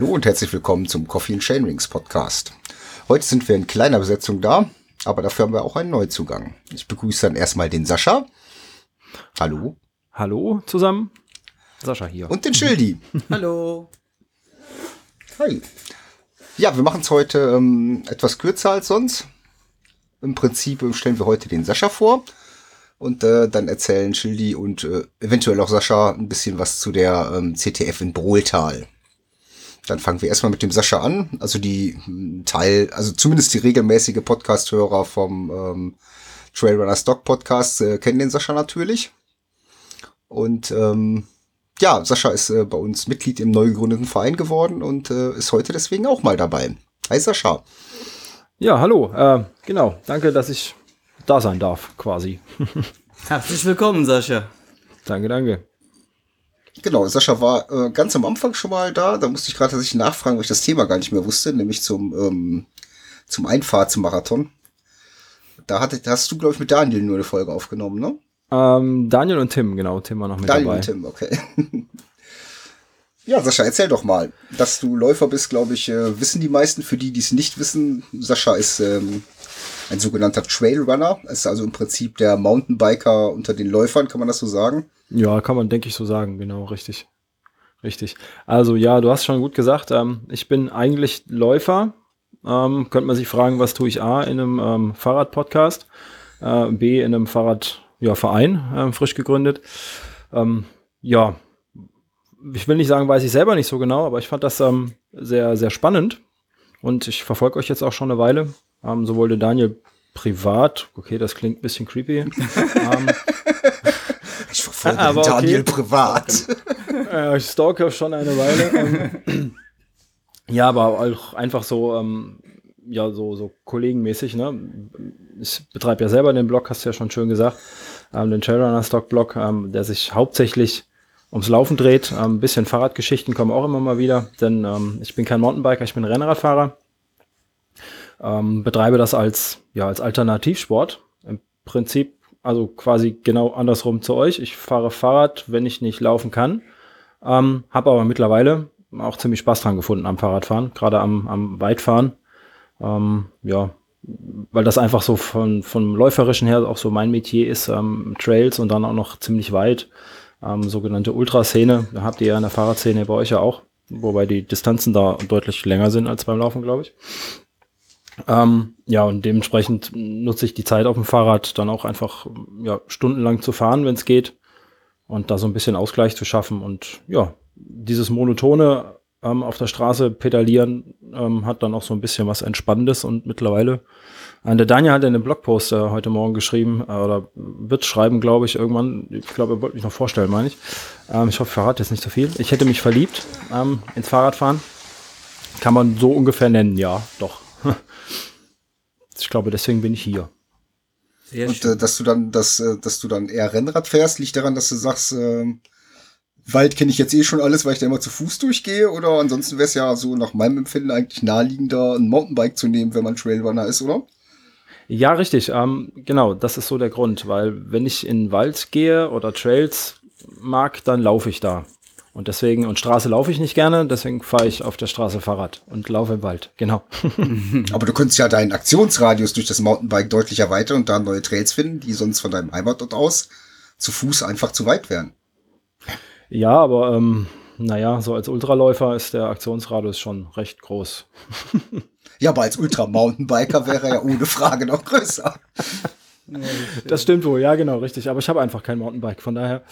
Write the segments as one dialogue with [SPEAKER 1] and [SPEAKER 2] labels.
[SPEAKER 1] Hallo und herzlich willkommen zum Coffee and Chain Rings Podcast. Heute sind wir in kleiner Besetzung da, aber dafür haben wir auch einen Neuzugang. Ich begrüße dann erstmal den Sascha. Hallo.
[SPEAKER 2] Hallo zusammen. Sascha hier.
[SPEAKER 1] Und den Schildi.
[SPEAKER 3] Hallo.
[SPEAKER 1] Hi. Ja, wir machen es heute ähm, etwas kürzer als sonst. Im Prinzip äh, stellen wir heute den Sascha vor und äh, dann erzählen Schildi und äh, eventuell auch Sascha ein bisschen was zu der ähm, CTF in Brohltal. Dann fangen wir erstmal mit dem Sascha an. Also die hm, Teil, also zumindest die regelmäßige Podcast-Hörer vom ähm, Trailrunner Stock Podcast äh, kennen den Sascha natürlich. Und ähm, ja, Sascha ist äh, bei uns Mitglied im neu gegründeten Verein geworden und äh, ist heute deswegen auch mal dabei. Hi Sascha.
[SPEAKER 2] Ja, hallo. Äh, genau. Danke, dass ich da sein darf, quasi.
[SPEAKER 3] Herzlich willkommen, Sascha.
[SPEAKER 2] danke, danke.
[SPEAKER 1] Genau, Sascha war äh, ganz am Anfang schon mal da. Da musste ich gerade tatsächlich nachfragen, weil ich das Thema gar nicht mehr wusste, nämlich zum, ähm, zum Einfahrt zum Marathon. Da hatte, hast du, glaube ich, mit Daniel nur eine Folge aufgenommen, ne?
[SPEAKER 2] Ähm, Daniel und Tim, genau. Tim war noch mit
[SPEAKER 1] Daniel
[SPEAKER 2] dabei.
[SPEAKER 1] und Tim, okay. ja, Sascha, erzähl doch mal, dass du Läufer bist, glaube ich, äh, wissen die meisten. Für die, die es nicht wissen, Sascha ist ähm, ein sogenannter Trailrunner. Ist also im Prinzip der Mountainbiker unter den Läufern, kann man das so sagen?
[SPEAKER 2] Ja, kann man, denke ich, so sagen. Genau, richtig. Richtig. Also ja, du hast schon gut gesagt. Ähm, ich bin eigentlich Läufer. Ähm, könnte man sich fragen, was tue ich A in einem ähm, Fahrradpodcast, äh, B in einem Fahrradverein, ja, ähm, frisch gegründet. Ähm, ja, ich will nicht sagen, weiß ich selber nicht so genau, aber ich fand das ähm, sehr, sehr spannend. Und ich verfolge euch jetzt auch schon eine Weile. Ähm, sowohl den Daniel privat, okay, das klingt ein bisschen creepy. ähm,
[SPEAKER 1] Ich verfolge
[SPEAKER 2] Aber
[SPEAKER 1] den
[SPEAKER 2] okay.
[SPEAKER 1] Daniel privat.
[SPEAKER 2] äh, ich stalke schon eine Weile. Ähm, ja, aber auch einfach so, ähm, ja, so, so kollegenmäßig, ne? Ich betreibe ja selber den Blog, hast du ja schon schön gesagt, ähm, den Trailrunner Stock Blog, ähm, der sich hauptsächlich ums Laufen dreht. Ähm, ein bisschen Fahrradgeschichten kommen auch immer mal wieder, denn ähm, ich bin kein Mountainbiker, ich bin Rennradfahrer. Ähm, betreibe das als, ja, als Alternativsport. Im Prinzip, also quasi genau andersrum zu euch. Ich fahre Fahrrad, wenn ich nicht laufen kann. Ähm, habe aber mittlerweile auch ziemlich Spaß dran gefunden am Fahrradfahren, gerade am, am Weitfahren. Ähm, ja, weil das einfach so von, vom Läuferischen her auch so mein Metier ist, ähm, Trails und dann auch noch ziemlich weit, ähm, sogenannte Ultraszene. Da habt ihr ja in der Fahrradszene bei euch ja auch, wobei die Distanzen da deutlich länger sind als beim Laufen, glaube ich. Ähm, ja, und dementsprechend nutze ich die Zeit auf dem Fahrrad dann auch einfach ja, stundenlang zu fahren, wenn es geht. Und da so ein bisschen Ausgleich zu schaffen. Und ja, dieses monotone ähm, auf der Straße pedalieren ähm, hat dann auch so ein bisschen was Entspannendes. Und mittlerweile, äh, der Daniel hat ja einen Blogpost äh, heute Morgen geschrieben, äh, oder wird schreiben, glaube ich, irgendwann. Ich glaube, er wollte mich noch vorstellen, meine ich. Ähm, ich hoffe, ich verrate jetzt nicht so viel. Ich hätte mich verliebt ähm, ins Fahrradfahren. Kann man so ungefähr nennen, ja, doch. Ich glaube, deswegen bin ich hier.
[SPEAKER 3] Sehr
[SPEAKER 1] Und
[SPEAKER 3] schön.
[SPEAKER 1] äh, dass du dann, dass, äh, dass du dann eher Rennrad fährst, liegt daran, dass du sagst, ähm, Wald kenne ich jetzt eh schon alles, weil ich da immer zu Fuß durchgehe, oder ansonsten wäre es ja so nach meinem Empfinden eigentlich naheliegender, ein Mountainbike zu nehmen, wenn man Trailrunner ist, oder?
[SPEAKER 2] Ja, richtig. Ähm, genau, das ist so der Grund, weil wenn ich in den Wald gehe oder Trails mag, dann laufe ich da. Und deswegen, und Straße laufe ich nicht gerne, deswegen fahre ich auf der Straße Fahrrad und laufe im Wald. Genau.
[SPEAKER 1] Aber du könntest ja deinen Aktionsradius durch das Mountainbike deutlich erweitern und da neue Trails finden, die sonst von deinem Heimatort aus zu Fuß einfach zu weit wären.
[SPEAKER 2] Ja, aber ähm, naja, so als Ultraläufer ist der Aktionsradius schon recht groß.
[SPEAKER 1] Ja, aber als Ultra-Mountainbiker wäre er ja ohne Frage noch größer.
[SPEAKER 2] Das stimmt wohl, ja, genau, richtig. Aber ich habe einfach kein Mountainbike, von daher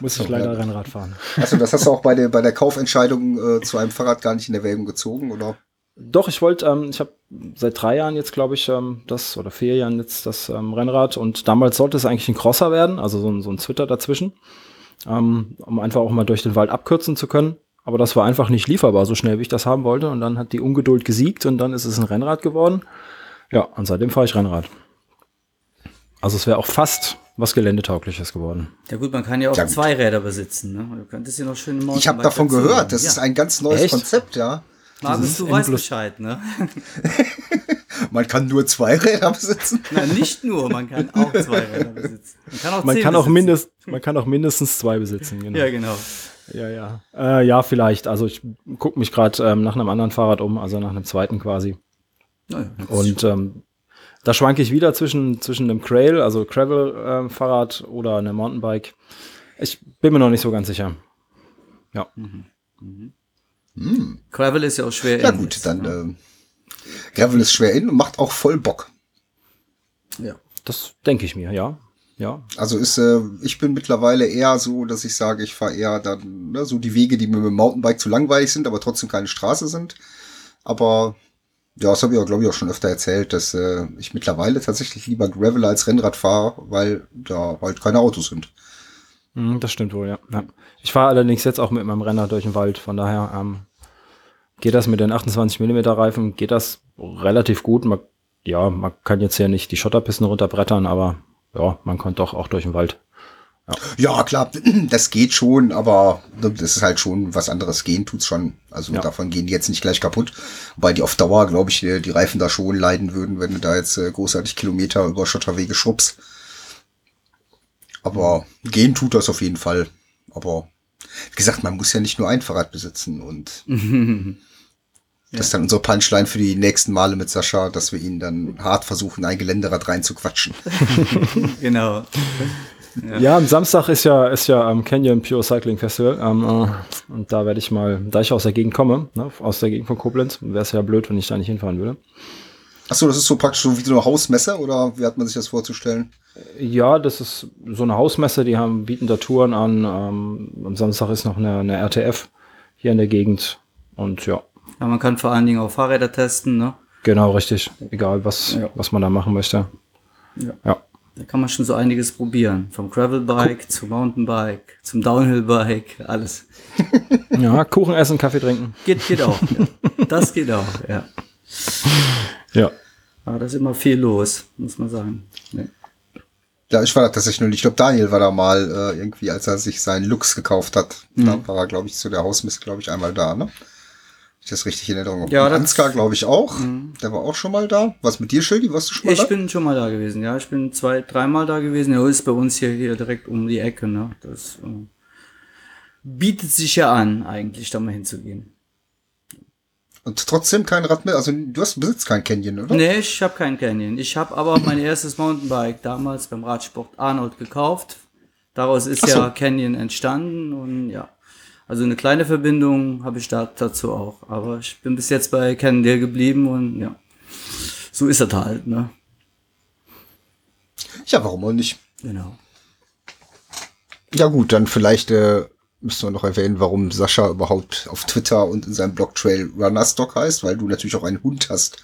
[SPEAKER 2] muss ich
[SPEAKER 1] So,
[SPEAKER 2] leider
[SPEAKER 1] ja.
[SPEAKER 2] Rennrad fahren.
[SPEAKER 1] Also das hast du auch bei der, bei der Kaufentscheidung äh, zu einem Fahrrad gar nicht in Erwägung gezogen, oder?
[SPEAKER 2] Doch, ich wollte, ähm, ich habe seit drei Jahren jetzt, glaube ich, ähm, das oder vier Jahren jetzt das ähm, Rennrad und damals sollte es eigentlich ein Crosser werden, also so ein, so ein Twitter dazwischen, ähm, um einfach auch mal durch den Wald abkürzen zu können. Aber das war einfach nicht lieferbar, so schnell wie ich das haben wollte. Und dann hat die Ungeduld gesiegt und dann ist es ein Rennrad geworden. Ja, und seitdem fahre ich Rennrad. Also es wäre auch fast was Geländetaugliches geworden.
[SPEAKER 3] Ja gut, man kann ja auch
[SPEAKER 1] Ja,
[SPEAKER 3] zwei Räder besitzen. Ne? Du könntest ja noch schön
[SPEAKER 1] Ich habe davon
[SPEAKER 3] dazu
[SPEAKER 1] gehört, das
[SPEAKER 3] ja.
[SPEAKER 1] ist ein ganz neues
[SPEAKER 2] Echt?
[SPEAKER 1] Konzept, ja.
[SPEAKER 3] Markus, du weißt Bescheid, ne?
[SPEAKER 1] Man kann nur zwei Räder besitzen.
[SPEAKER 3] Nein, nicht nur, man kann auch zwei Räder besitzen. Man kann auch
[SPEAKER 2] Man kann, auch mindest, man kann auch mindestens zwei besitzen. Genau.
[SPEAKER 3] Ja, genau.
[SPEAKER 2] Ja, ja. Äh, ja, vielleicht. Also ich gucke mich gerade ähm, nach einem anderen Fahrrad um, also nach einem zweiten quasi.
[SPEAKER 3] Naja, das ist
[SPEAKER 2] Und ähm, da schwanke ich wieder zwischen, zwischen einem Trail, also Gravel-Fahrrad oder einem Mountainbike. Ich bin mir noch nicht so ganz sicher. Ja.
[SPEAKER 3] Gravel ist ja auch schwer.
[SPEAKER 1] Ja
[SPEAKER 3] in
[SPEAKER 1] gut, dann
[SPEAKER 3] ne?
[SPEAKER 1] äh, Gravel ist schwer in und macht auch voll Bock.
[SPEAKER 3] Ja.
[SPEAKER 2] Das denke ich mir, ja. Ja.
[SPEAKER 1] Also ist, äh, ich bin mittlerweile eher so, dass ich sage, ich fahre eher dann ne, so die Wege, die mir mit dem Mountainbike zu langweilig sind, aber trotzdem keine Straße sind. Aber ja, das habe ich auch, glaube ich, auch schon öfter erzählt, dass äh, ich mittlerweile tatsächlich lieber Gravel als Rennrad fahre, weil da halt keine Autos sind.
[SPEAKER 2] Mhm, das stimmt wohl, ja. ja. Ich fahre allerdings jetzt auch mit meinem Renner durch den Wald, von daher ähm, geht das mit den 28 mm Reifen, geht das relativ gut. Man, ja, man kann jetzt hier nicht die Schotterpisten runterbrettern, aber ja, man kommt doch auch durch den Wald.
[SPEAKER 1] Ja, klar, das geht schon, aber das ist halt schon was anderes. Gehen tut's schon. Also
[SPEAKER 2] Ja.
[SPEAKER 1] davon gehen die jetzt nicht gleich kaputt. Wobei die auf Dauer, glaube ich, die die Reifen da schon leiden würden, wenn du da jetzt äh, großartig Kilometer über Schotterwege schrubbst. Aber gehen tut das auf jeden Fall. Aber wie gesagt, man muss ja nicht nur ein Fahrrad besitzen und das ist dann unsere Punchline für die nächsten Male mit Sascha, dass wir ihn dann hart versuchen, ein Geländerad reinzuquatschen.
[SPEAKER 3] Genau.
[SPEAKER 2] Ja. am Samstag ist ja, ist ja am Canyon Pure Cycling Festival. Ähm, äh, und da werde ich mal, da ich aus der Gegend komme, ne, aus der Gegend von Koblenz, wäre es ja blöd, wenn ich da nicht hinfahren würde.
[SPEAKER 1] Achso, das ist so praktisch so wie so eine Hausmesse oder wie hat man sich das vorzustellen?
[SPEAKER 2] Ja, das ist so eine Hausmesse, die haben, bieten da Touren an. Ähm, am Samstag ist noch eine, eine RTF hier in der Gegend. Und ja,
[SPEAKER 3] Ja, man kann vor allen Dingen auch Fahrräder testen, ne?
[SPEAKER 2] genau richtig. Egal, was,
[SPEAKER 3] Ja.
[SPEAKER 2] was man da machen möchte.
[SPEAKER 3] Ja.
[SPEAKER 2] Ja.
[SPEAKER 3] Da kann man schon so einiges probieren. Vom Gravelbike zum Mountainbike, zum Downhillbike, alles.
[SPEAKER 2] Ja, Kuchen essen, Kaffee trinken.
[SPEAKER 3] Geht, geht auch. Ja. Das geht auch, ja.
[SPEAKER 2] Ja.
[SPEAKER 3] Aber da ist immer viel los, muss man sagen. Ja.
[SPEAKER 1] Ja, ich war da tatsächlich nur nicht. Ich glaube, Daniel war da mal äh, irgendwie, als er sich seinen Lux gekauft hat. Da war er, glaube ich, zu der Hausmesse, glaube ich, einmal da, ne? Ich das richtig in Erinnerung habe.
[SPEAKER 3] Ja,
[SPEAKER 1] Und Ansgar, glaube ich, auch. Der war auch schon mal da. Was mit dir, Schildi? Warst du schon mal
[SPEAKER 3] Ich
[SPEAKER 1] da?
[SPEAKER 3] bin schon mal da gewesen, ja. Ich bin zwei, dreimal da gewesen. Ja, ist bei uns hier, hier direkt um die Ecke, ne? Das äh, bietet sich ja an, eigentlich da mal hinzugehen.
[SPEAKER 1] Und trotzdem kein Rad mehr. Also du hast besitzt kein Canyon, oder?
[SPEAKER 3] Nee, ich habe keinen Canyon. Ich habe aber mein erstes Mountainbike damals beim Radsport Arnold gekauft. Daraus ist
[SPEAKER 1] so.
[SPEAKER 3] ja Canyon entstanden und ja. Also eine kleine Verbindung habe ich da dazu auch. Aber ich bin bis jetzt bei Cannondale geblieben und ja. So ist das halt, ne?
[SPEAKER 1] Ja, warum auch nicht?
[SPEAKER 3] Genau.
[SPEAKER 1] Ja gut, dann vielleicht äh, müssen wir noch erwähnen, warum Sascha überhaupt auf Twitter und in seinem Blog Trail Runner Stock heißt, weil du natürlich auch einen Hund hast,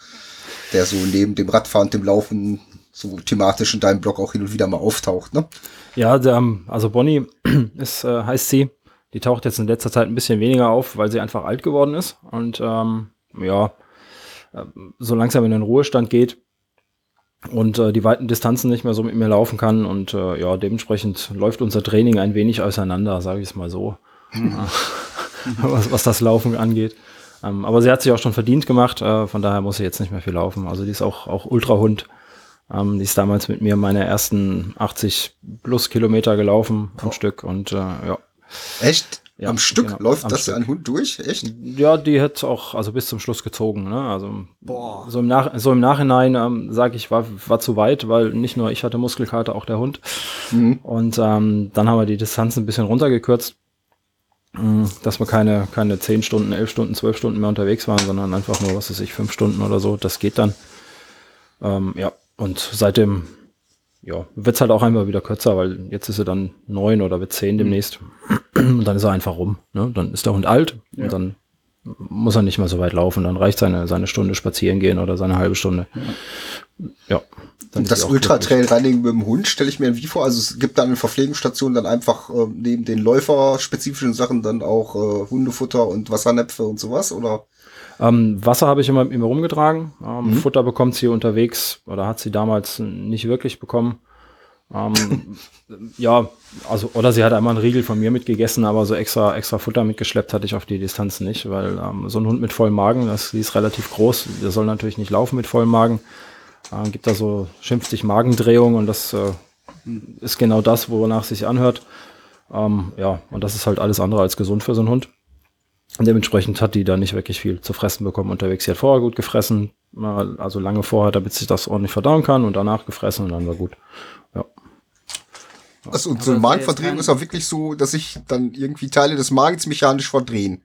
[SPEAKER 1] der so neben dem Radfahren und dem Laufen so thematisch in deinem Blog auch hin und wieder mal auftaucht, ne?
[SPEAKER 2] Ja, der, also Bonnie ist, äh, heißt sie. Die taucht jetzt in letzter Zeit ein bisschen weniger auf, weil sie einfach alt geworden ist. Und ähm, ja, äh, so langsam in den Ruhestand geht und äh, die weiten Distanzen nicht mehr so mit mir laufen kann. Und äh, ja, dementsprechend läuft unser Training ein wenig auseinander, sage ich es mal so. was, was das Laufen angeht. Ähm, aber sie hat sich auch schon verdient gemacht, äh, von daher muss sie jetzt nicht mehr viel laufen. Also die ist auch, auch Ultrahund. Ähm, die ist damals mit mir meine ersten 80 plus Kilometer gelaufen am Stück und äh, ja.
[SPEAKER 1] Echt?
[SPEAKER 2] Ja,
[SPEAKER 1] am Stück
[SPEAKER 2] genau,
[SPEAKER 1] läuft
[SPEAKER 2] am
[SPEAKER 1] das
[SPEAKER 2] Stück.
[SPEAKER 1] ein Hund durch? Echt?
[SPEAKER 2] Ja, die hat auch also bis zum Schluss gezogen. Ne? Also
[SPEAKER 3] Boah.
[SPEAKER 2] so im, Nach so im Nachhinein ähm, sage ich, war, war zu weit, weil nicht nur ich hatte Muskelkater, auch der Hund. Und ähm, dann haben wir die Distanz ein bisschen runtergekürzt, mh, dass wir keine, keine 10 Stunden, 11 Stunden, 12 Stunden mehr unterwegs waren, sondern einfach nur, was weiß ich, 5 Stunden oder so. Das geht dann. Ähm, ja, und seitdem ja, wird's halt auch einmal wieder kürzer, weil jetzt ist sie dann neun oder wird zehn demnächst. Und dann ist er einfach rum. Ne? Dann ist der Hund alt und dann muss er nicht mehr so weit laufen. Dann reicht seine, seine Stunde spazieren gehen oder seine halbe Stunde. Ja. ist
[SPEAKER 1] Das
[SPEAKER 2] sie auch
[SPEAKER 1] Ultra
[SPEAKER 2] glücklich.
[SPEAKER 1] Trail Running mit dem Hund stelle ich mir wie vor. Also es gibt dann in Verpflegungsstationen dann einfach äh, neben den läuferspezifischen Sachen dann auch äh, Hundefutter und Wassernäpfe und sowas, oder?
[SPEAKER 2] Ähm, Wasser habe ich immer mit mir rumgetragen. Ähm,
[SPEAKER 1] Mhm.
[SPEAKER 2] Futter bekommt sie unterwegs oder hat sie damals nicht wirklich bekommen. Ähm, ja, also, oder sie hat einmal einen Riegel von mir mitgegessen, aber so extra, extra Futter mitgeschleppt hatte ich auf die Distanz nicht, weil ähm, so ein Hund mit vollem Magen, das, die ist relativ groß, der soll natürlich nicht laufen mit vollem Magen. Äh, gibt da so, schimpft sich Magendrehung und das äh, ist genau das, wonach es sich anhört. Ähm, ja, und das ist halt alles andere als gesund für so einen Hund. Und dementsprechend hat die da nicht wirklich viel zu fressen bekommen unterwegs. Sie hat vorher gut gefressen, also lange vorher, damit sich das ordentlich verdauen kann und danach gefressen und dann war gut. Ja.
[SPEAKER 1] Also, und so eine Magenverdrehung ist auch wirklich so, dass sich dann irgendwie Teile des Magens mechanisch verdrehen.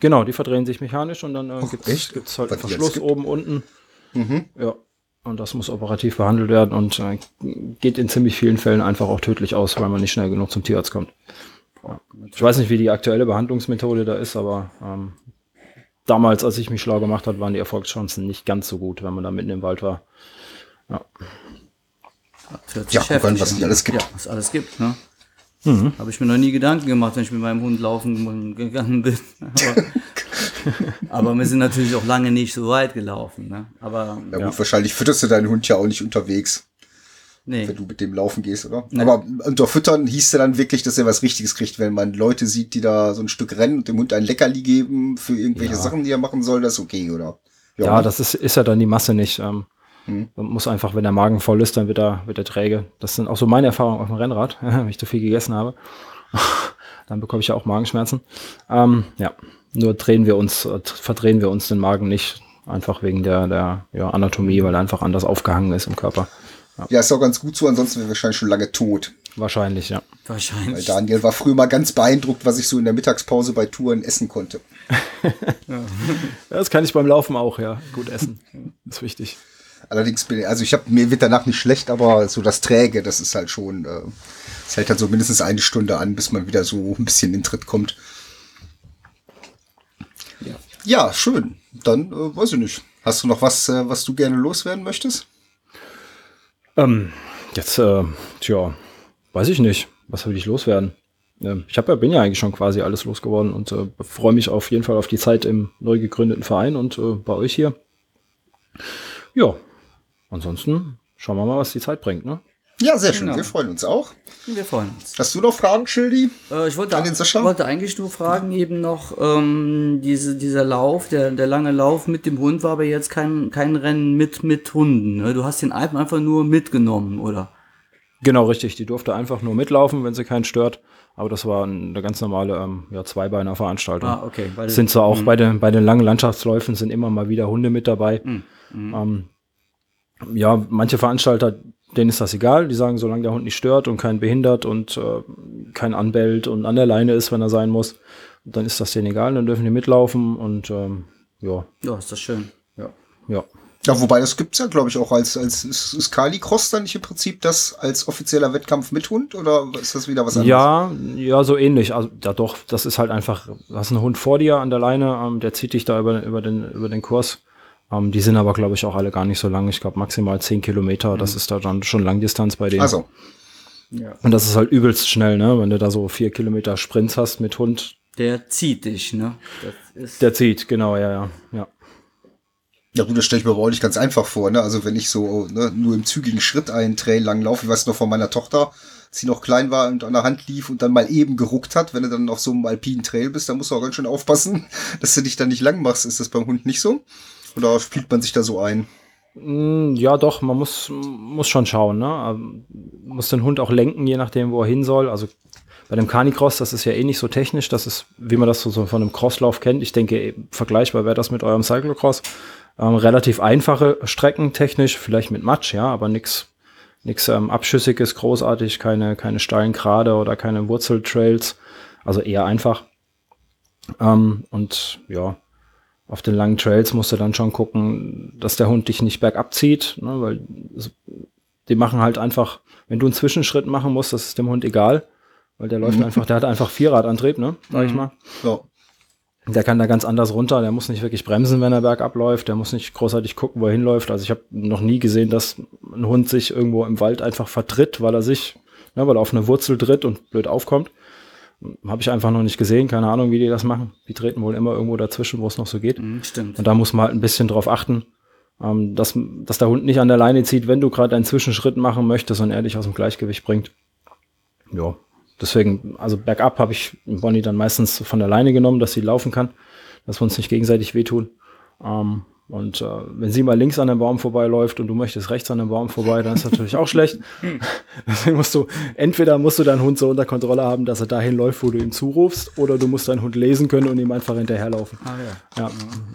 [SPEAKER 2] Genau, die verdrehen sich mechanisch und dann äh,
[SPEAKER 1] Och,
[SPEAKER 2] gibt es halt einen Verschluss oben, unten.
[SPEAKER 1] Mhm.
[SPEAKER 2] Ja. Und das muss operativ behandelt werden und äh, geht in ziemlich vielen Fällen einfach auch tödlich aus, weil man nicht schnell genug zum Tierarzt kommt. Ja. Ich weiß nicht, wie die aktuelle Behandlungsmethode da ist, aber ähm, damals, als ich mich schlau gemacht habe, waren die Erfolgschancen nicht ganz so gut, wenn man da mitten im Wald war.
[SPEAKER 1] Ja, guck an,
[SPEAKER 3] heftig
[SPEAKER 1] was es nicht alles gibt.
[SPEAKER 3] Ja, was es alles gibt, ne?
[SPEAKER 2] Mhm.
[SPEAKER 3] Habe ich mir noch nie Gedanken gemacht, wenn ich mit meinem Hund laufen gegangen bin. Aber, aber wir sind natürlich auch lange nicht so weit gelaufen. Ne? Aber
[SPEAKER 1] Ja, gut, wahrscheinlich fütterst du deinen Hund ja auch nicht unterwegs,
[SPEAKER 3] nee.
[SPEAKER 1] wenn du mit dem laufen gehst, oder?
[SPEAKER 3] Nee.
[SPEAKER 1] Aber unter Füttern hieß ja dann wirklich, dass er was Richtiges kriegt, wenn man Leute sieht, die da so ein Stück rennen und dem Hund ein Leckerli geben für irgendwelche
[SPEAKER 2] Ja.
[SPEAKER 1] Sachen, die er machen soll, das ist okay, oder?
[SPEAKER 2] Ja, das ist, ist ja dann die Masse nicht. Ähm,
[SPEAKER 1] Hm.
[SPEAKER 2] Man muss einfach, wenn der Magen voll ist, dann wird er, wird er träge. Das sind auch so meine Erfahrungen auf dem Rennrad, wenn ich zu viel gegessen habe. dann bekomme ich ja auch Magenschmerzen. Ähm, ja, nur drehen wir uns, äh, verdrehen wir uns den Magen nicht. Einfach wegen der, der ja, Anatomie, weil er einfach anders aufgehangen ist im Körper.
[SPEAKER 1] Ja, ist auch ganz gut so, ansonsten wäre wahrscheinlich schon lange tot.
[SPEAKER 2] Wahrscheinlich, ja.
[SPEAKER 1] Weil
[SPEAKER 3] Wahrscheinlich.
[SPEAKER 1] Daniel war früher mal ganz beeindruckt, was ich so in der Mittagspause bei Touren essen konnte.
[SPEAKER 2] Das kann ich beim Laufen auch, ja. Gut essen. ist wichtig.
[SPEAKER 1] Allerdings bin ich, also ich habe mir wird danach nicht schlecht, aber so das Träge, das ist halt schon, äh, es hält halt so mindestens eine Stunde an, bis man wieder so ein bisschen in Tritt kommt.
[SPEAKER 3] Ja.
[SPEAKER 1] Ja, schön. Dann äh, weiß ich nicht. Hast du noch was, äh, was du gerne loswerden möchtest?
[SPEAKER 2] Ähm, jetzt, äh, tja, weiß ich nicht. Was will ich loswerden? Ähm, ich hab ja, bin ja eigentlich schon quasi alles losgeworden und äh, freue mich auf jeden Fall auf die Zeit im neu gegründeten Verein und äh, bei euch hier. Ja, ansonsten schauen wir mal, was die Zeit bringt, ne?
[SPEAKER 1] Ja, sehr schön.
[SPEAKER 3] Genau.
[SPEAKER 1] Wir freuen uns auch.
[SPEAKER 3] Wir freuen uns.
[SPEAKER 1] Hast du noch Fragen, Schildi?
[SPEAKER 3] Äh, ich wollte,
[SPEAKER 1] An den Sascha?
[SPEAKER 3] wollte eigentlich nur fragen, eben noch, ähm, diese, dieser Lauf, der, der lange Lauf mit dem Hund war aber jetzt kein, kein Rennen mit, mit Hunden. Ne? Du hast den Alpen einfach nur mitgenommen, oder?
[SPEAKER 2] Genau, richtig. Die durfte einfach nur mitlaufen, wenn sie keinen stört. Aber das war eine ganz normale ähm, ja, Zweibeiner-Veranstaltung.
[SPEAKER 3] Ah, okay. Weil
[SPEAKER 2] sind zwar auch bei den, bei den langen Landschaftsläufen sind immer mal wieder Hunde mit dabei.
[SPEAKER 3] Mhm.
[SPEAKER 2] Ähm, ja, manche Veranstalter, denen ist das egal. Die sagen, solange der Hund nicht stört und keinen behindert und äh, kein anbellt und an der Leine ist, wenn er sein muss, dann ist das denen egal. Dann dürfen die mitlaufen und ähm, ja,
[SPEAKER 3] Ja, ist das schön.
[SPEAKER 2] ja, ja.
[SPEAKER 1] Ja, wobei das gibt's ja, glaube ich, auch als, als ist, ist Kali Cross dann nicht im Prinzip das als offizieller Wettkampf mit Hund oder ist das wieder was anderes?
[SPEAKER 2] Ja, ja, so ähnlich. Also, ja doch, das ist halt einfach, du hast einen Hund vor dir an der Leine, ähm, der zieht dich da über, über, den, über den Kurs. Ähm, die sind aber, glaube ich, auch alle gar nicht so lang. Ich glaube, maximal 10 Kilometer. Das ist da dann schon Langdistanz bei denen.
[SPEAKER 1] Also,
[SPEAKER 3] Ja.
[SPEAKER 2] Und das ist halt übelst schnell, ne? Wenn du da so vier Kilometer Sprints hast mit Hund,
[SPEAKER 3] Der zieht dich, ne? Das ist,
[SPEAKER 2] der zieht, genau, ja, ja, ja.
[SPEAKER 1] ja gut, das stelle ich mir aber auch nicht ganz einfach vor, ne? Also wenn ich so ne, nur im zügigen Schritt einen Trail lang laufe, ich weiß noch von meiner Tochter, als sie noch klein war und an der Hand lief und dann mal eben geruckt hat, wenn du dann auf so einem alpinen Trail bist, dann musst du auch ganz schön aufpassen, dass du dich dann nicht lang machst. Ist das beim Hund nicht so? Oder spielt man sich da so ein?
[SPEAKER 2] Mm, Ja, doch, man muss, muss schon schauen, ne? Ähm, Muss den Hund auch lenken, je nachdem, wo er hin soll. Also bei dem Canicross, das ist ja eh nicht so technisch, das ist, wie man das so, von einem Crosslauf kennt. Ich denke, eh, vergleichbar wäre das mit eurem Cyclocross. Ähm, relativ einfache Strecken technisch, vielleicht mit Matsch, ja, aber nix, nix ähm, Abschüssiges, großartig, keine, keine steilen Grade oder keine Wurzeltrails. Also eher einfach. Ähm, und ja, auf den langen Trails musst du dann schon gucken, dass der Hund dich nicht bergab zieht, ne, weil die machen halt einfach, wenn du einen Zwischenschritt machen musst, das ist dem Hund egal, weil der läuft einfach, der hat einfach Vierradantrieb, ne, sag ich mal.
[SPEAKER 1] Ja.
[SPEAKER 2] Der kann da ganz anders runter, der muss nicht wirklich bremsen, wenn er bergab läuft, der muss nicht großartig gucken, wo er hinläuft. Also ich habe noch nie gesehen, dass ein Hund sich irgendwo im Wald einfach vertritt, weil er sich, ne, weil er auf eine Wurzel tritt und blöd aufkommt. Habe ich einfach noch nicht gesehen, keine Ahnung, wie die das machen. Die treten wohl immer irgendwo dazwischen, wo es noch so geht.
[SPEAKER 3] Mhm, stimmt.
[SPEAKER 2] Und da muss man halt ein bisschen drauf achten, ähm, dass, dass der Hund nicht an der Leine zieht, wenn du gerade einen Zwischenschritt machen möchtest und er dich aus dem Gleichgewicht bringt. Ja, deswegen, also bergab habe ich Bonnie dann meistens von der Leine genommen, dass sie laufen kann, dass wir uns nicht gegenseitig wehtun. Ähm, Und äh, wenn sie mal links an dem Baum vorbeiläuft und du möchtest rechts an dem Baum vorbei, dann ist natürlich auch schlecht. Deswegen musst du, entweder musst du deinen Hund so unter Kontrolle haben, dass er dahin läuft, wo du ihm zurufst, oder du musst deinen Hund lesen können und ihm einfach hinterherlaufen.
[SPEAKER 3] Ah, ja.
[SPEAKER 2] Ja,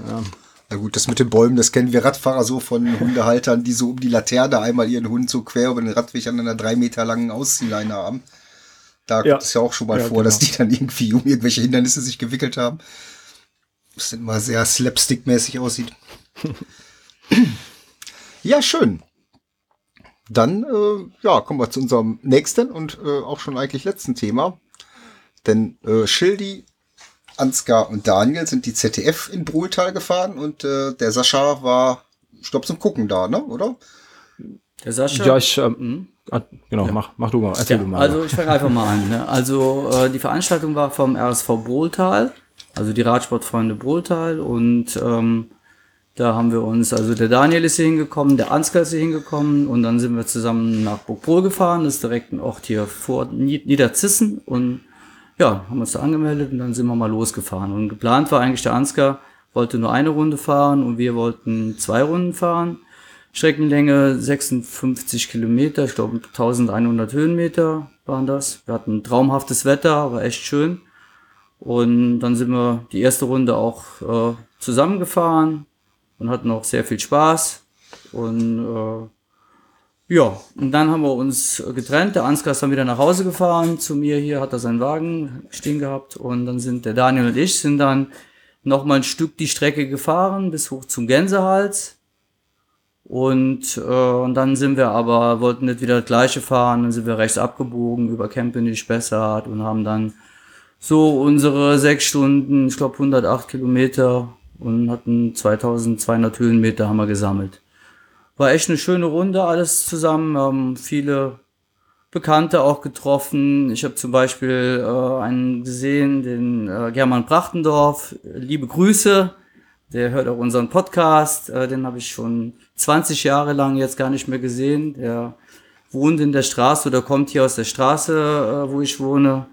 [SPEAKER 2] ja.
[SPEAKER 1] Na gut, das mit den Bäumen, das kennen wir Radfahrer so von Hundehaltern, die so um die Laterne einmal ihren Hund so quer über den Radweg an einer drei Meter langen Ausziehleine haben. Da
[SPEAKER 2] Ja.
[SPEAKER 1] kommt es ja auch schon mal
[SPEAKER 2] Ja,
[SPEAKER 1] vor,
[SPEAKER 2] genau.
[SPEAKER 1] dass die dann irgendwie um irgendwelche Hindernisse sich gewickelt haben. Was dann mal sehr slapstick-mäßig aussieht. Ja, schön. Dann, äh, ja, kommen wir zu unserem nächsten und äh, auch schon eigentlich letzten Thema. Denn äh, Schildi, Ansgar und Daniel sind die ZDF in Bruhltal gefahren und äh, der Sascha war, ich glaube, zum Gucken da, ne? Oder?
[SPEAKER 3] Der Sascha.
[SPEAKER 2] ja ich, ähm, ah, genau, mach, mach du mal, erzähl
[SPEAKER 3] Ja,
[SPEAKER 2] du mal.
[SPEAKER 3] also ich fange einfach mal an. Ne? Also äh, die Veranstaltung war vom RSV Brohltal, also die Radsportfreunde Brohltal und ähm, da haben wir uns, also der Daniel ist hier hingekommen, der Ansgar ist hier hingekommen und dann sind wir zusammen nach Burgbrohl gefahren, das ist direkt ein Ort hier vor Nied- Niederzissen und ja, haben uns da angemeldet und dann sind wir mal losgefahren. Und geplant war eigentlich der Ansgar, wollte nur eine Runde fahren und wir wollten zwei Runden fahren. Streckenlänge 56 Kilometer, ich glaube 1100 Höhenmeter waren das. Wir hatten traumhaftes Wetter, war echt schön. Und dann sind wir die erste Runde auch äh, zusammengefahren und hatten auch sehr viel Spaß. Und äh, ja, und dann haben wir uns getrennt. Der Ansgar ist dann wieder nach Hause gefahren. Zu mir hier hat er seinen Wagen stehen gehabt. Und dann sind der Daniel und ich sind dann noch mal ein Stück die Strecke gefahren bis hoch zum Gänsehals. Und, äh, und dann sind wir aber, wollten nicht wieder das gleiche fahren, dann sind wir rechts abgebogen über Kempenisch, Bessart und haben dann so unsere sechs Stunden, ich glaube 108 Kilometer und hatten 2200 Höhenmeter haben wir gesammelt. War echt eine schöne Runde, alles zusammen, haben viele Bekannte auch getroffen. Ich habe zum Beispiel äh, einen gesehen, den äh, German Prachtendorf. Liebe Grüße, der hört auch unseren Podcast. Äh, den habe ich schon 20 Jahre lang jetzt gar nicht mehr gesehen. Der wohnt in der Straße oder kommt hier aus der Straße, äh, wo ich wohne.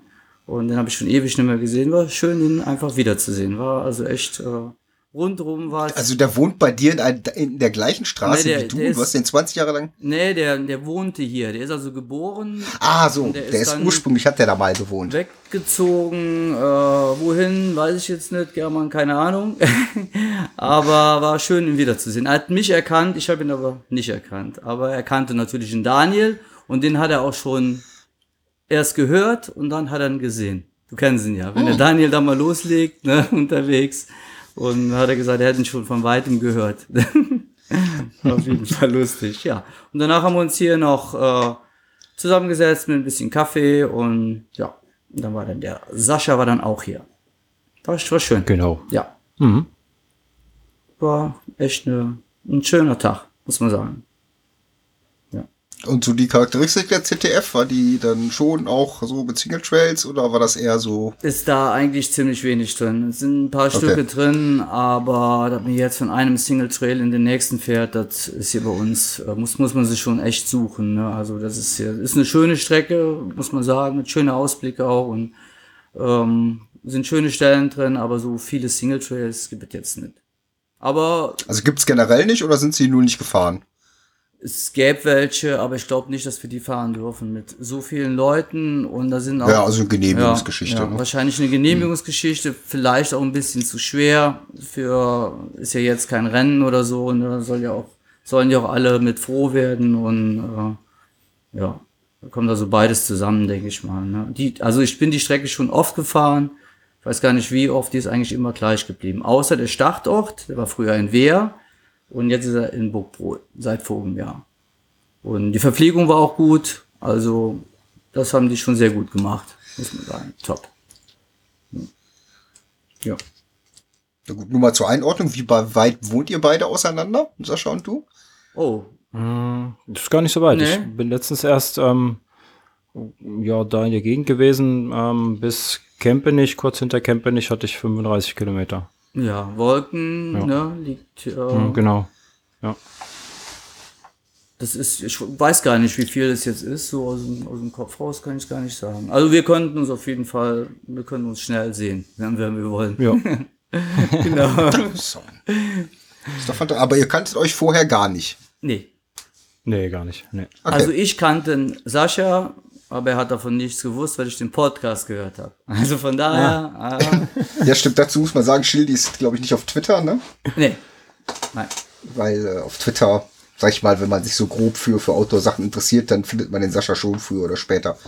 [SPEAKER 3] Und den habe ich schon ewig nicht mehr gesehen. War schön, ihn einfach wiederzusehen. War also echt äh, rundrum war es.
[SPEAKER 1] Also der wohnt bei dir in, ein, in der gleichen Straße
[SPEAKER 3] Nee, der-
[SPEAKER 1] wie du. Du hast den 20 Jahre lang.
[SPEAKER 3] nee, der, der wohnte hier. Der ist also geboren,
[SPEAKER 1] Ah, so.
[SPEAKER 3] Der
[SPEAKER 1] Der,
[SPEAKER 3] ist
[SPEAKER 1] ist ursprünglich, hat der da mal gewohnt.
[SPEAKER 3] weggezogen. Äh, wohin, weiß ich jetzt nicht, German, keine Ahnung. aber war schön, ihn wiederzusehen. Er hat mich erkannt, ich habe ihn aber nicht erkannt. Aber er kannte natürlich den Daniel und den hat er auch schon erst gehört und dann hat er ihn gesehen. Du kennst ihn ja. Wenn der Daniel da mal loslegt, ne, unterwegs. Und hat er gesagt, er hätte ihn schon von weitem gehört. War Auf jeden Fall lustig, ja. Und danach haben wir uns hier noch äh, zusammengesetzt mit ein bisschen Kaffee und ja, und dann war dann der Sascha war dann auch hier. War, war schön.
[SPEAKER 2] genau.
[SPEAKER 3] Ja,
[SPEAKER 2] Mhm.
[SPEAKER 3] war echt eine, ein schöner Tag, muss man sagen.
[SPEAKER 1] Und so die Charakteristik der ZDF, war die dann schon auch so mit Single Trails oder war das eher so?
[SPEAKER 3] Ist da eigentlich ziemlich wenig drin. Es sind ein paar Stücke drin, aber dass man jetzt von einem Single Trail in den nächsten fährt, das ist hier bei uns, äh, muss, muss man sich schon echt suchen. Ne? Also das ist hier, ist eine schöne Strecke, muss man sagen, mit schöner Ausblicke auch und ähm, sind schöne Stellen drin, aber so viele Single Trails gibt es jetzt nicht. Aber
[SPEAKER 1] Also gibt's generell nicht oder sind sie nur nicht gefahren?
[SPEAKER 3] Es gäbe welche, aber ich glaube nicht, dass wir die fahren dürfen mit so vielen Leuten und da sind auch
[SPEAKER 1] Ja, also eine Genehmigungsgeschichte.
[SPEAKER 3] Ja, ja,
[SPEAKER 1] ne?
[SPEAKER 3] Wahrscheinlich eine Genehmigungsgeschichte, vielleicht auch ein bisschen zu schwer für, ist ja jetzt kein Rennen oder so, ne, soll ja auch, sollen ja auch alle mit froh werden und, äh, ja, da kommt also beides zusammen, denke ich mal, ne. Die, also ich bin die Strecke schon oft gefahren, ich weiß gar nicht wie oft, die ist eigentlich immer gleich geblieben, außer der Startort, der war früher in Wehr und jetzt ist er in Burgbrohl, seit vorigem Jahr. Und die Verpflegung war auch gut, also das haben die schon sehr gut gemacht, muss man sagen. Top. Ja.
[SPEAKER 1] Na gut, nur mal zur Einordnung, wie bei- weit wohnt ihr beide auseinander, Sascha und du?
[SPEAKER 3] Oh,
[SPEAKER 2] Mm, Das ist gar nicht so weit.
[SPEAKER 3] Nee.
[SPEAKER 2] Ich bin letztens erst ähm, ja, da in der Gegend gewesen. Ähm, bis Kempenich, kurz hinter Kempenich, hatte ich 35 Kilometer.
[SPEAKER 3] Ja, Wolken,
[SPEAKER 2] Ja.
[SPEAKER 3] ne, liegt, äh,
[SPEAKER 2] Mhm, genau. Ja.
[SPEAKER 3] das ist, ich weiß gar nicht, wie viel das jetzt ist, so aus dem, aus dem Kopf raus kann ich gar nicht sagen. Also wir könnten uns auf jeden Fall, wir können uns schnell sehen, wenn wir, wenn wir wollen.
[SPEAKER 2] ja.
[SPEAKER 3] genau.
[SPEAKER 1] So. Ist doch fantastisch. Aber ihr kanntet euch vorher gar nicht.
[SPEAKER 3] Nee.
[SPEAKER 2] Nee, gar nicht. Nee.
[SPEAKER 1] Okay.
[SPEAKER 3] Also ich kannte Sascha, aber er hat davon nichts gewusst, weil ich den Podcast gehört habe. Also von daher, äh,
[SPEAKER 1] Ja, stimmt. Dazu muss man sagen, Schildi ist, glaube ich, nicht auf Twitter, ne?
[SPEAKER 3] nee. Nein.
[SPEAKER 1] Weil äh, auf Twitter, sag ich mal, wenn man sich so grob für, für Outdoor-Sachen interessiert, dann findet man den Sascha schon früher oder später.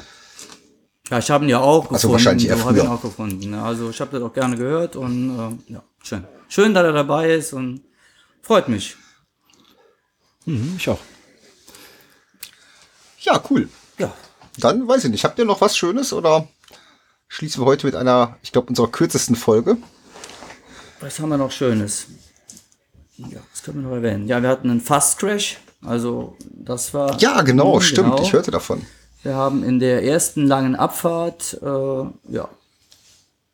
[SPEAKER 3] Ja, ich habe ihn ja auch gefunden.
[SPEAKER 1] so, wahrscheinlich eher
[SPEAKER 3] habe ich ihn
[SPEAKER 1] früher.
[SPEAKER 3] auch gefunden. ne. Also ich habe das auch gerne gehört und ähm, ja, schön. Schön, dass er dabei ist und freut mich.
[SPEAKER 2] Mhm, ich auch.
[SPEAKER 1] Ja, cool.
[SPEAKER 3] Ja.
[SPEAKER 1] Dann weiß ich nicht. Habt ihr noch was Schönes oder schließen wir heute mit einer, ich glaube, unserer kürzesten Folge?
[SPEAKER 3] Was haben wir noch Schönes? Ja, das können wir noch erwähnen. Ja, wir hatten einen Fast Crash. Also das war.
[SPEAKER 1] Ja, genau,
[SPEAKER 3] Mhm,
[SPEAKER 1] stimmt.
[SPEAKER 3] genau.
[SPEAKER 1] Ich hörte davon.
[SPEAKER 3] Wir haben in der ersten langen Abfahrt, äh, ja,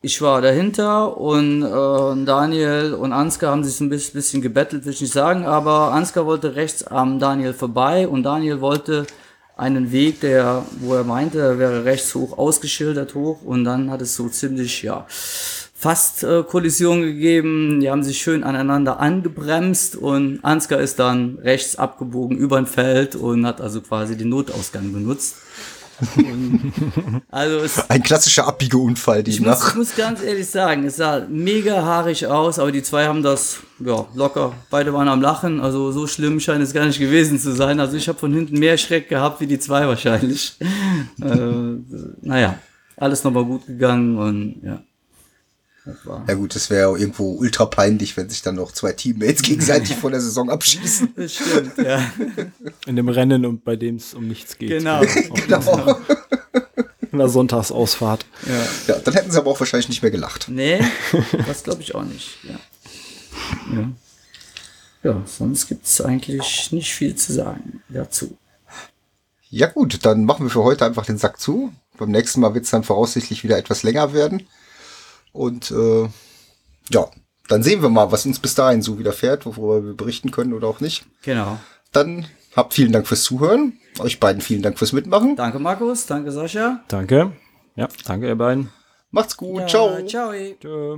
[SPEAKER 3] ich war dahinter und äh, Daniel und Ansgar haben sich so ein bisschen, bisschen gebettelt, will ich nicht sagen, aber Ansgar wollte rechts am Daniel vorbei und Daniel wollte einen Weg, der, wo er meinte, er wäre rechts hoch ausgeschildert hoch und dann hat es so ziemlich, ja, fast äh, Kollision gegeben. Die haben sich schön aneinander angebremst und Ansgar ist dann rechts abgebogen über ein Feld und hat also quasi den Notausgang benutzt. Also es,
[SPEAKER 1] Ein klassischer Abbiegeunfall,
[SPEAKER 3] ich
[SPEAKER 1] die
[SPEAKER 3] muss,
[SPEAKER 1] nach.
[SPEAKER 3] ich muss ganz ehrlich sagen, es sah mega haarig aus, aber die zwei haben das ja, locker. Beide waren am Lachen, also so schlimm scheint es gar nicht gewesen zu sein. Also ich habe von hinten mehr Schreck gehabt wie die zwei wahrscheinlich. äh, naja, alles nochmal gut gegangen und ja.
[SPEAKER 1] Ja gut, das wäre irgendwo ultra peinlich, wenn sich dann noch zwei Teammates gegenseitig vor der Saison abschießen.
[SPEAKER 3] Das stimmt, ja.
[SPEAKER 2] In dem Rennen und bei dem es um nichts geht.
[SPEAKER 3] Genau.
[SPEAKER 1] Genau.
[SPEAKER 2] In der Sonntagsausfahrt.
[SPEAKER 3] Ja.
[SPEAKER 1] Ja, dann hätten sie aber auch wahrscheinlich nicht mehr gelacht.
[SPEAKER 3] Nee, das glaube ich auch nicht. Ja, ja. ja sonst gibt es eigentlich nicht viel zu sagen dazu.
[SPEAKER 1] Ja gut, dann machen wir für heute einfach den Sack zu. Beim nächsten Mal wird es dann voraussichtlich wieder etwas länger werden. Und äh, ja, dann sehen wir mal, was uns bis dahin so widerfährt, worüber wir berichten können oder auch nicht.
[SPEAKER 3] Genau.
[SPEAKER 1] Dann habt vielen Dank fürs Zuhören. Euch beiden vielen Dank fürs Mitmachen.
[SPEAKER 3] Danke, Markus. Danke, Sascha.
[SPEAKER 2] Danke. Ja, danke ihr beiden.
[SPEAKER 1] Macht's gut.
[SPEAKER 3] Ja,
[SPEAKER 1] Ciao.
[SPEAKER 3] Ciao.
[SPEAKER 2] Tschö.